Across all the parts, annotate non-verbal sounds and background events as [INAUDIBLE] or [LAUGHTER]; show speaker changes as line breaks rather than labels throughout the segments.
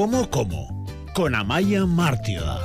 ¿Cómo, cómo? Con Amaya Mártida.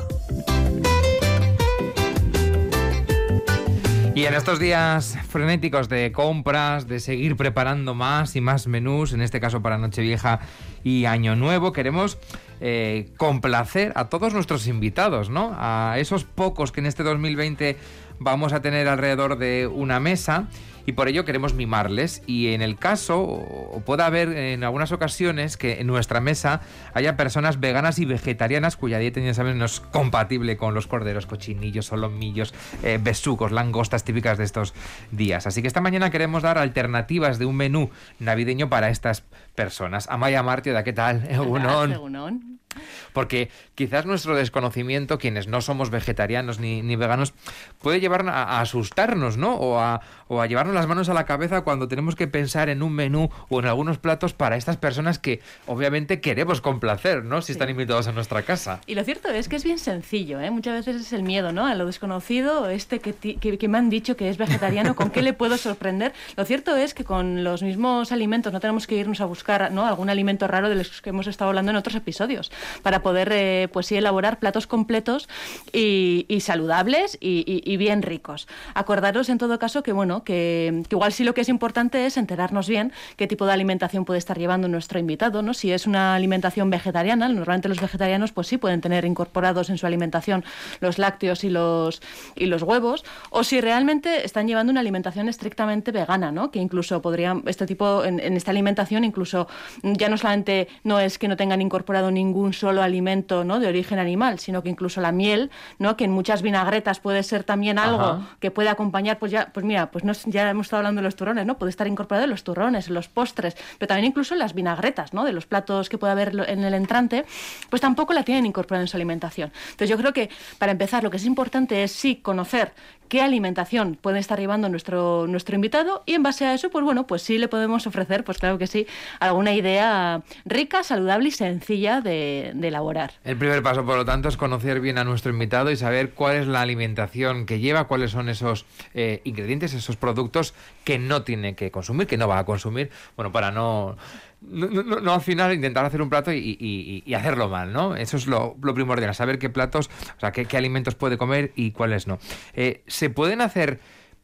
Y en estos días frenéticos de compras, de seguir preparando más y más menús, en este caso para Nochevieja y Año Nuevo, queremos eh, complacer a todos nuestros invitados, ¿no? A esos pocos que en este 2020 vamos a tener alrededor de una mesa y por ello queremos mimarles y en el caso o pueda haber en algunas ocasiones que en nuestra mesa haya personas veganas y vegetarianas cuya dieta ya saben no es compatible con los corderos, cochinillos, solomillos, eh, besucos, langostas típicas de estos días. Así que esta mañana queremos dar alternativas de un menú navideño para estas personas. Amaya Martio, ¿qué tal? [LAUGHS] Porque quizás nuestro desconocimiento, quienes no somos vegetarianos ni, veganos, puede llevar a, asustarnos, ¿no? O a, o a llevarnos las manos a la cabeza cuando tenemos que pensar en un menú o en algunos platos para estas personas que obviamente queremos complacer, ¿no? Si están invitados a nuestra casa.
Y lo cierto es que es bien sencillo, ¿eh? Muchas veces es el miedo, ¿no? A lo desconocido, este que, que, me han dicho que es vegetariano, ¿con qué le puedo sorprender? Lo cierto es que con los mismos alimentos no tenemos que irnos a buscar, ¿no? Algún alimento raro de los que hemos estado hablando en otros episodios para poder, eh, pues sí, elaborar platos completos y, saludables y, bien ricos. Acordaros en todo caso que, bueno, que, igual sí lo que es importante es enterarnos bien qué tipo de alimentación puede estar llevando nuestro invitado, ¿no? Si es una alimentación vegetariana, normalmente los vegetarianos pues sí pueden tener incorporados en su alimentación los lácteos y los, y los huevos, o si realmente están llevando una alimentación estrictamente vegana, ¿no? Que incluso podrían, este tipo, en, en esta alimentación incluso ya no solamente no es que no tengan incorporado ningún solo alimento ¿no? de origen animal, sino que incluso la miel, ¿no? que en muchas vinagretas puede ser también algo que puede acompañar, pues ya, pues mira, pues no, ya hemos estado hablando de los turrones, ¿no? Puede estar incorporado en los turrones, en los postres, pero también incluso en las vinagretas, ¿no? De los platos que puede haber en el entrante, pues tampoco la tienen incorporada en su alimentación. Entonces yo creo que para empezar lo que es importante es sí conocer qué alimentación puede estar llevando nuestro, nuestro invitado y en base a eso, pues bueno, pues sí le podemos ofrecer, pues claro que sí, alguna idea rica, saludable y sencilla de, elaborar.
El primer paso, por lo tanto, es conocer bien a nuestro invitado y saber cuál es la alimentación que lleva, cuáles son esos eh, ingredientes, esos productos que no tiene que consumir, que no va a consumir, bueno, para no no, no, al final intentar hacer un plato y, hacerlo mal, ¿no? Eso es lo, primordial, saber qué platos, o sea, qué, alimentos puede comer y cuáles no. Eh, ¿Se pueden hacer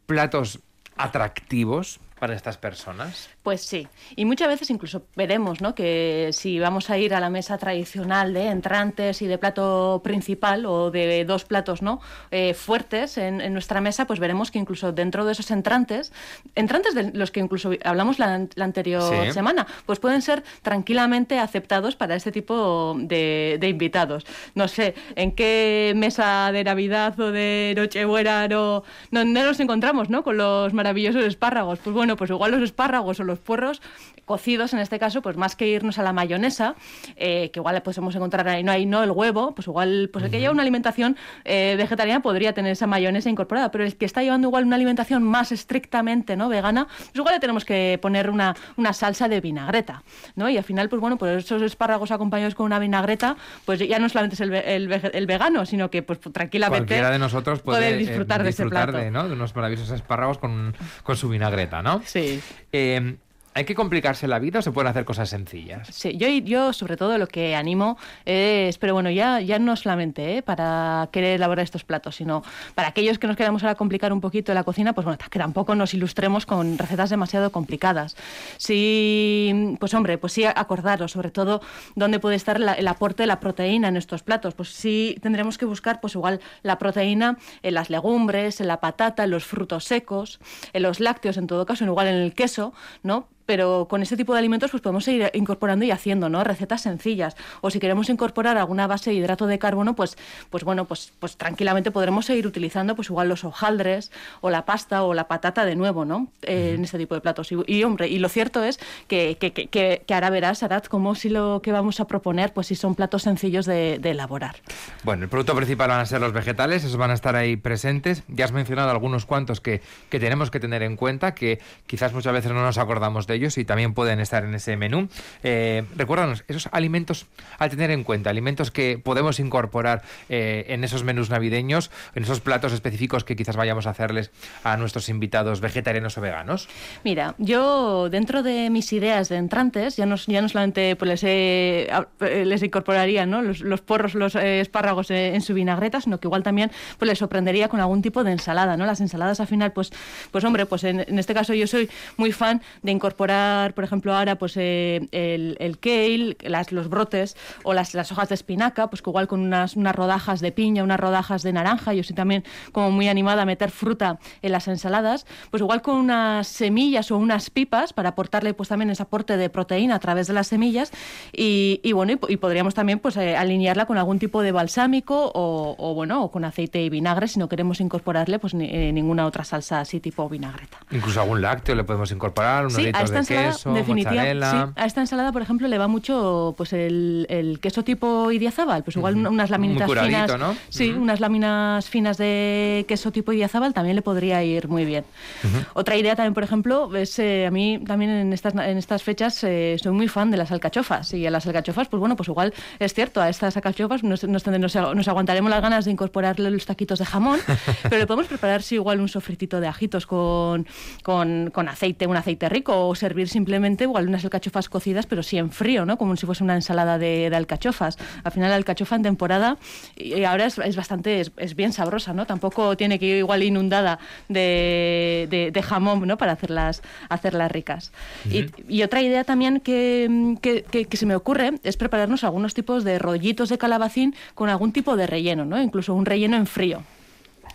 platos atractivos para estas personas?
Pues sí, y muchas veces incluso veremos ¿no? que si vamos a ir a la mesa tradicional de entrantes y de plato principal o de dos platos ¿no? Eh, fuertes en, nuestra mesa, pues veremos que incluso dentro de esos entrantes, entrantes de los que incluso hablamos la, anterior semana, pues pueden ser tranquilamente aceptados para este tipo de, invitados. No sé, ¿en qué mesa de Navidad o de Nochebuena no, no, no nos encontramos ¿no? con los maravillosos espárragos? Pues bueno, pues igual los espárragos o los puerros cocidos en este caso, pues más que irnos a la mayonesa, eh, que igual podemos encontrar ahí, no hay no el huevo, pues igual pues el que lleva una alimentación eh, vegetariana podría tener esa mayonesa incorporada, pero el que está llevando igual una alimentación más estrictamente no vegana, pues igual le tenemos que poner una, una salsa de vinagreta, ¿no? Y al final, pues bueno, pues esos espárragos acompañados con una vinagreta, pues ya no solamente es el, el, vegano, sino que pues tranquilamente
cualquiera de nosotros puede, disfrutar, de ese plato. De, ¿no? de unos maravillosos espárragos con, con su vinagreta, ¿no?
Sí.
Eh, ¿Hay que complicarse la vida o se pueden hacer cosas sencillas?
Sí, yo, yo sobre todo lo que animo es, pero bueno, ya, ya no solamente ¿eh? para querer elaborar estos platos, sino para aquellos que nos queramos ahora complicar un poquito la cocina, pues bueno, que tampoco nos ilustremos con recetas demasiado complicadas. Sí, pues hombre, pues sí acordaros sobre todo dónde puede estar el aporte de la proteína en estos platos. Pues sí tendremos que buscar pues igual la proteína en las legumbres, en la patata, en los frutos secos, en los lácteos en todo caso, igual en el queso, ¿no? Pero con este tipo de alimentos pues podemos ir incorporando y haciendo, ¿no? Recetas sencillas. O si queremos incorporar alguna base de hidrato de carbono, pues, pues bueno, pues, pues tranquilamente podremos seguir utilizando pues igual los hojaldres o la pasta o la patata de nuevo, ¿no? Eh, en este tipo de platos. Y, hombre, y lo cierto es que, que, que, que, ahora verás, Arad, como si lo que vamos a proponer, pues si son platos sencillos de, de elaborar.
Bueno, el producto principal van a ser los vegetales, esos van a estar ahí presentes. Ya has mencionado algunos cuantos que, que tenemos que tener en cuenta, que quizás muchas veces no nos acordamos de ellos y también pueden estar en ese menú. Eh, recuérdanos, esos alimentos a tener en cuenta, alimentos que podemos incorporar eh, en esos menús navideños, en esos platos específicos que quizás vayamos a hacerles a nuestros invitados vegetarianos o veganos.
Mira, yo dentro de mis ideas de entrantes, ya no, ya no solamente pues, les, eh, les incorporaría ¿no? los, porros, los espárragos en su vinagreta, sino que igual también pues, les sorprendería con algún tipo de ensalada. ¿no? Las ensaladas al final, pues, pues hombre, pues en, en este caso yo soy muy fan de incorporar, por ejemplo, ahora pues eh, el, el, kale, las, los brotes o las, las, hojas de espinaca, pues que igual con unas, unas rodajas de piña, unas rodajas de naranja, yo soy también como muy animada a meter fruta en las ensaladas, pues igual con unas semillas o unas pipas para aportarle pues también ese aporte de proteína a través de las semillas y, y bueno, y, podríamos también pues eh, alinearla con algún tipo de balsámico o, o, bueno, o con aceite y vinagre si no queremos incorporarle pues ni, eh, ninguna otra salsa así tipo vinagreta.
Incluso algún lácteo le podemos incorporar, unos
sí,
litros
de
queso,
mozzarella. Sí, a esta ensalada, por ejemplo, le va mucho pues el, el queso tipo idiazábal, pues igual uh -huh. unas laminitas
muy curadito,
finas,
¿no?
sí, uh -huh. unas láminas finas de queso tipo idiazábal también le podría ir muy bien. Uh -huh. Otra idea también, por ejemplo, es eh, a mí también en estas en estas fechas eh, soy muy fan de las alcachofas y a las alcachofas, pues bueno, pues igual es cierto, a estas alcachofas nos, nos, nos, nos aguantaremos las ganas de incorporarle los taquitos de jamón, [LAUGHS] pero le podemos preparar sí, igual un sofritito de ajitos con, con, con aceite, un aceite rico o servir simplemente igual unas alcachofas cocidas, pero sí en frío, ¿no? Como si fuese una ensalada de, de alcachofas. Al final la alcachofa en temporada y ahora es, es bastante, es, es, bien sabrosa, ¿no? Tampoco tiene que ir igual inundada de, de, de jamón, ¿no? Para hacerlas, hacerlas ricas. Uh -huh. y, y, otra idea también que, que, que, que, se me ocurre es prepararnos algunos tipos de rollitos de calabacín con algún tipo de relleno, ¿no? Incluso un relleno en frío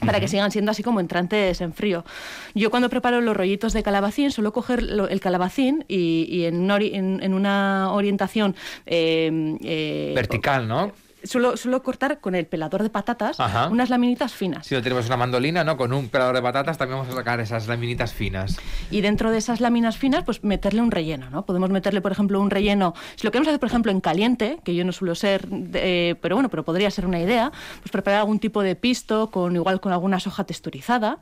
para que sigan siendo así como entrantes en frío. Yo cuando preparo los rollitos de calabacín suelo coger lo, el calabacín y, y en, una, en, en, una, orientación eh,
eh, vertical, ¿no?
Suelo, suelo, cortar con el pelador de patatas Ajá. unas laminitas finas.
Si no tenemos una mandolina, ¿no? Con un pelador de patatas también vamos a sacar esas laminitas finas.
Y dentro de esas láminas finas, pues meterle un relleno, ¿no? Podemos meterle, por ejemplo, un relleno. Si lo queremos hacer, por ejemplo, en caliente, que yo no suelo ser, eh, pero bueno, pero podría ser una idea, pues preparar algún tipo de pisto con igual con alguna soja texturizada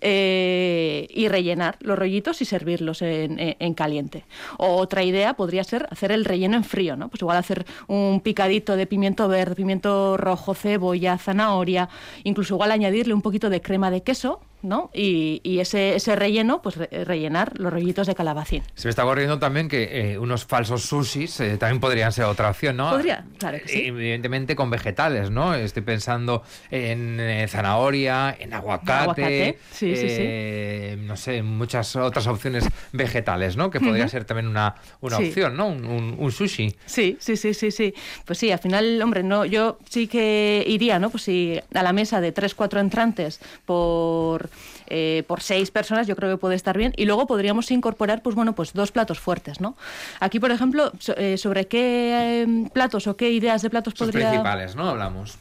eh, y rellenar los rollitos y servirlos en, en, en, caliente. O otra idea podría ser hacer el relleno en frío, ¿no? Pues igual hacer un picadito de pimiento verde pimiento rojo, cebolla, zanahoria, incluso igual añadirle un poquito de crema de queso, ¿no? Y, y ese, ese, relleno, pues re rellenar los rollitos de calabacín.
Se me está ocurriendo también que eh, unos falsos sushis eh, también podrían ser otra opción, ¿no?
Podría, claro que sí.
Evidentemente con vegetales, ¿no? Estoy pensando en eh, zanahoria, en aguacate,
aguacate. Sí, sí,
sí. no sé, muchas otras opciones vegetales, ¿no? Que podría uh -huh. ser también una, una opción, ¿no? Un, un, un, sushi.
Sí, sí, sí, sí, sí. Pues sí, al final, hombre, no, yo sí que iría, ¿no? Pues sí, a la mesa de tres, cuatro entrantes por eh, por seis personas, yo creo que puede estar bien. Y luego podríamos incorporar, pues bueno, pues dos platos fuertes, ¿no? Aquí, por ejemplo, so, eh, sobre qué eh, platos o qué ideas de platos
Los
podría...
principales, ¿no? Hablamos.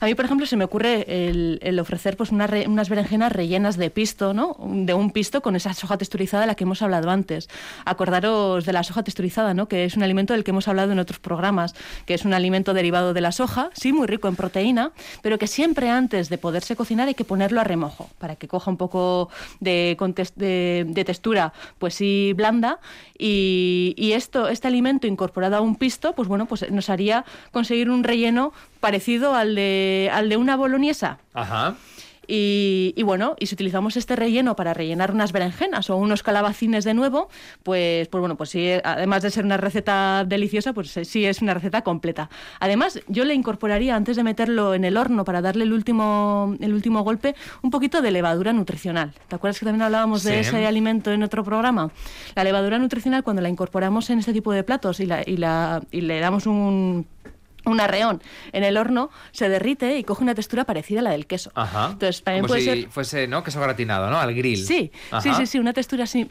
A mí, por ejemplo, se me ocurre el, el ofrecer pues una re, unas berenjenas rellenas de pisto, ¿no? De un pisto con esa soja texturizada de la que hemos hablado antes. Acordaros de la soja texturizada, ¿no? Que es un alimento del que hemos hablado en otros programas, que es un alimento derivado de la soja, sí, muy rico en proteína, pero que siempre antes de poderse cocinar hay que ponerlo a remojo para que coja un poco de, de, de textura, pues sí, blanda. Y, y, esto, este alimento incorporado a un pisto, pues bueno, pues nos haría conseguir un relleno parecido al de, al de una boloñesa.
Ajá.
Y, y, bueno, y si utilizamos este relleno para rellenar unas berenjenas o unos calabacines de nuevo, pues, pues bueno, pues sí, además de ser una receta deliciosa, pues sí es una receta completa. Además, yo le incorporaría, antes de meterlo en el horno para darle el último, el último golpe, un poquito de levadura nutricional. ¿Te acuerdas que también hablábamos sí. de ese alimento en otro programa? La levadura nutricional, cuando la incorporamos en este tipo de platos y, la, y, la, y le damos un un arreón en el horno se derrite y coge una textura parecida a la del queso.
Ajá.
Entonces, también
Como
puede
si
ser...
fuese, ¿no? Queso gratinado, ¿no? Al grill.
Sí, Ajá. sí, sí, sí, una textura si,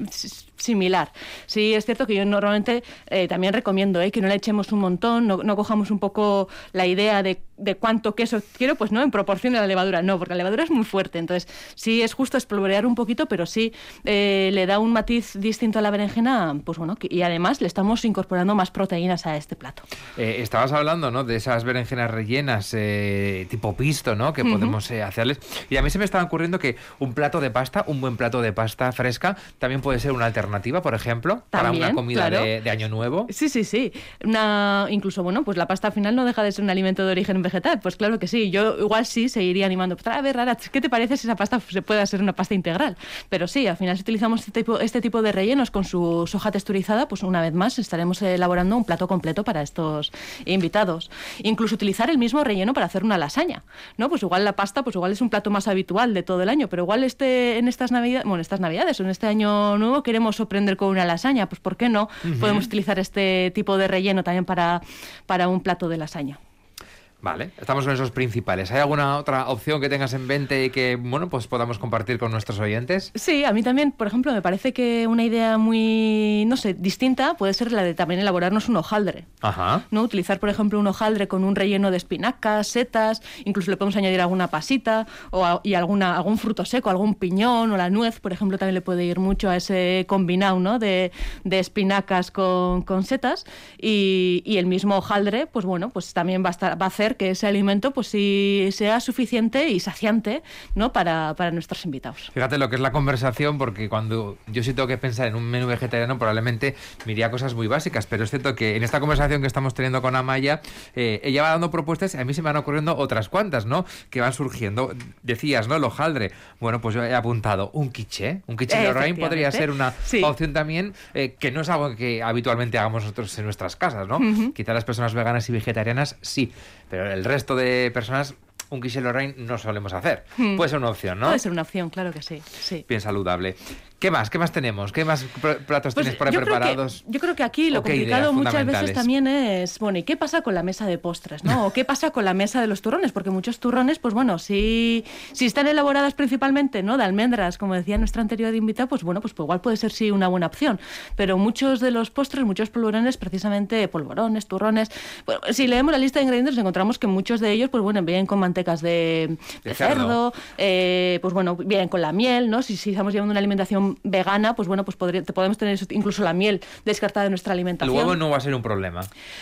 similar. Sí, es cierto que yo normalmente eh, también recomiendo eh, que no le echemos un montón, no, no, cojamos un poco la idea de, de cuánto queso quiero, pues no en proporción a la levadura, no, porque la levadura es muy fuerte. Entonces, sí es justo espolvorear un poquito, pero sí eh, le da un matiz distinto a la berenjena, pues bueno, y además le estamos incorporando más proteínas a este plato.
Eh, estabas hablando, ¿no? De esas berenjenas rellenas eh, tipo pisto, ¿no? Que podemos hacerles. Y a mí se me estaba ocurriendo que un plato de pasta, un buen plato de pasta fresca, también puede ser una alternativa, por ejemplo, para una comida de, de, año nuevo.
Sí, sí, sí. Una, incluso, bueno, pues la pasta al final no deja de ser un alimento de origen vegetal. Pues claro que sí. Yo igual sí seguiría animando. A ver, Rara, ¿qué te parece si esa pasta se puede hacer una pasta integral? Pero sí, al final si utilizamos este tipo, este tipo de rellenos con su soja texturizada, pues una vez más estaremos elaborando un plato completo para estos invitados. Incluso utilizar el mismo relleno para hacer una lasaña, ¿no? Pues igual la pasta, pues igual es un plato más habitual de todo el año, pero igual este en estas navidades, bueno, estas navidades o en este año nuevo queremos sorprender con una lasaña, pues ¿por qué no? Podemos utilizar este tipo de relleno también para, para un plato de lasaña.
Vale, estamos con esos principales. ¿Hay alguna otra opción que tengas en mente y que, bueno, pues podamos compartir con nuestros oyentes?
Sí, a mí también, por ejemplo, me parece que una idea muy, no sé, distinta puede ser la de también elaborarnos un hojaldre.
Ajá.
¿No? Utilizar, por ejemplo, un hojaldre con un relleno de espinacas, setas, incluso le podemos añadir alguna pasita o y alguna, algún fruto seco, algún piñón o la nuez, por ejemplo, también le puede ir mucho a ese combinado, ¿no? De, de espinacas con, con setas y, y, el mismo hojaldre, pues bueno, pues también va a, estar, va a hacer que ese alimento pues sí sea suficiente y saciante ¿no? para, para nuestros invitados.
Fíjate lo que es la conversación, porque cuando yo sí tengo que pensar en un menú vegetariano, probablemente miría cosas muy básicas, pero es cierto que en esta conversación que estamos teniendo con Amaya, eh, ella va dando propuestas y a mí se me van ocurriendo otras cuantas, ¿no? Que van surgiendo. Decías, ¿no? El hojaldre. Bueno, pues yo he apuntado un quiche. Un quiche de Lorraine podría ser una opción también, eh, que no es algo que habitualmente hagamos nosotros en nuestras casas, ¿no? Quizá las personas veganas y vegetarianas sí, pero el resto de personas un quiche Lorraine no solemos hacer. Hmm. Puede ser una opción, ¿no?
Puede ser una opción, claro que sí. sí.
Bien saludable. ¿Qué más? ¿Qué más tenemos? ¿Qué más platos pues tienes por ahí preparados?
yo creo que aquí lo complicado muchas veces también es, bueno, ¿y qué pasa con la mesa de postres, no? ¿O qué pasa con la mesa de los turrones? Porque muchos turrones, pues bueno, si, si están elaboradas principalmente, ¿no? De almendras, como decía nuestra anterior invitada, pues bueno, pues, igual puede ser sí una buena opción. Pero muchos de los postres, muchos polvorones, precisamente polvorones, turrones, si leemos la lista de ingredientes encontramos que muchos de ellos, pues bueno, vienen con mantecas de, cerdo, eh, pues bueno, vienen con la miel, ¿no? Si, si estamos llevando una alimentación vegana, pues bueno, pues podemos tener incluso la miel descartada de nuestra alimentación.
El huevo no va a ser un problema.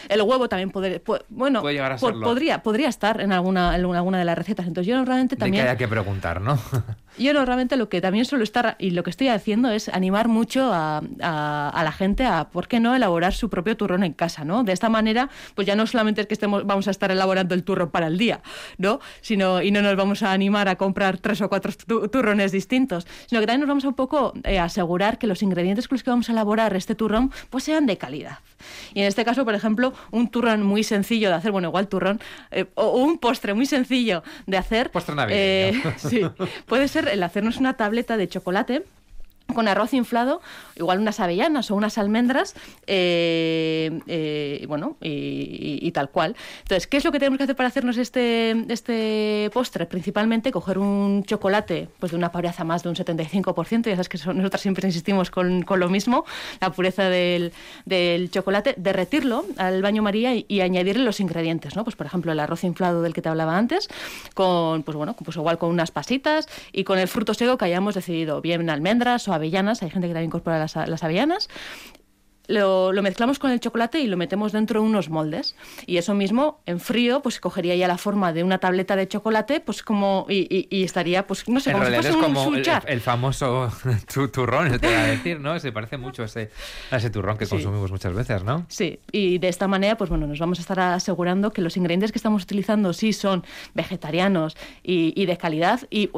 El huevo también podría, bueno, podría, podría estar en alguna, en alguna de las recetas. Entonces yo realmente también...
De que haya que preguntar, ¿no? [LAUGHS]
yo normalmente lo que también suelo estar, y lo que estoy haciendo es animar mucho a, la gente a, ¿por qué no?, elaborar su propio turrón en casa, ¿no? De esta manera, pues ya no solamente es que estemos, vamos a estar elaborando el turrón para el día, ¿no? Sino, y no nos vamos a animar a comprar tres o cuatro turrones distintos, sino que también nos vamos a un poco eh, asegurar que los ingredientes con los que vamos a elaborar este turrón pues sean de calidad. Y en este caso, por ejemplo, un turrón muy sencillo de hacer, bueno, igual turrón, eh, o, un postre muy sencillo de hacer.
Postre navideño. Eh, [LAUGHS]
sí, puede ser el hacernos una tableta de chocolate con arroz inflado, igual unas avellanas o unas almendras, eh, eh, bueno, y, tal cual. Entonces, ¿qué es lo que tenemos que hacer para hacernos este, este postre? Principalmente coger un chocolate pues de una pureza más de un 75%, ya sabes que nosotros siempre insistimos con, con, lo mismo, la pureza del, del, chocolate, derretirlo al baño María y, añadirle los ingredientes, ¿no? Pues por ejemplo el arroz inflado del que te hablaba antes, con, pues bueno, pues igual con unas pasitas y con el fruto seco que hayamos decidido, bien almendras o avellanas, hay gente que también incorpora las, las avellanas, lo, mezclamos con el chocolate y lo metemos dentro de unos moldes. Y eso mismo, en frío, pues cogería ya la forma de una tableta de chocolate, pues como, y, estaría, pues no sé,
como si fuese como un el, famoso [LAUGHS] turrón, te voy a decir, ¿no? Se parece mucho a ese, a ese turrón que consumimos muchas veces, ¿no?
Sí, y de esta manera, pues bueno, nos vamos a estar asegurando que los ingredientes que estamos utilizando sí son vegetarianos y, de calidad, y,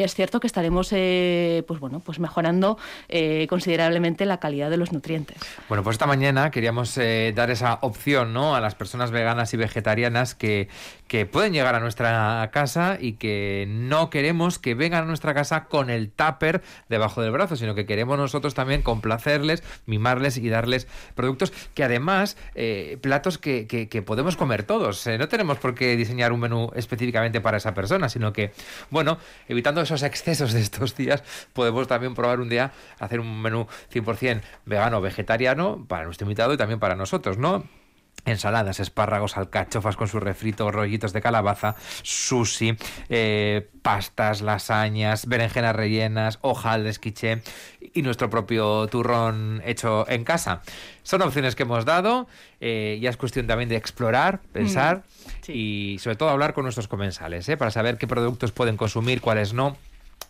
es cierto que estaremos, eh, pues bueno, pues mejorando eh, considerablemente la calidad de los nutrientes.
Bueno, pues esta mañana queríamos eh, dar esa opción ¿no? a las personas veganas y vegetarianas que, que pueden llegar a nuestra casa y que no queremos que vengan a nuestra casa con el tupper debajo del brazo, sino que queremos nosotros también complacerles, mimarles y darles productos que además, eh, platos que, que, podemos comer todos. Eh, no tenemos por qué diseñar un menú específicamente para esa persona, sino que, bueno, evitando esos excesos de estos días, podemos también probar un día hacer un menú 100% vegano o vegetariano para nuestro invitado y también para nosotros, ¿no? ensaladas, espárragos, alcachofas con su refrito, rollitos de calabaza, sushi, eh, pastas, lasañas, berenjenas rellenas, hojaldres, quiche y nuestro propio turrón hecho en casa. Son opciones que hemos dado, eh, ya es cuestión también de explorar, pensar
Mm, sí.
y sobre todo hablar con nuestros comensales, ¿eh? para saber qué productos pueden consumir, cuáles no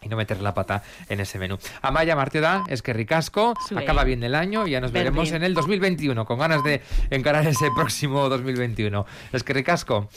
y no meter la pata en ese menú. Amaya Martioda, es que ricasco, acaba bien el año y ya nos veremos en el 2021, con ganas de encarar ese [LAUGHS] próximo 2021. Es que ricasco.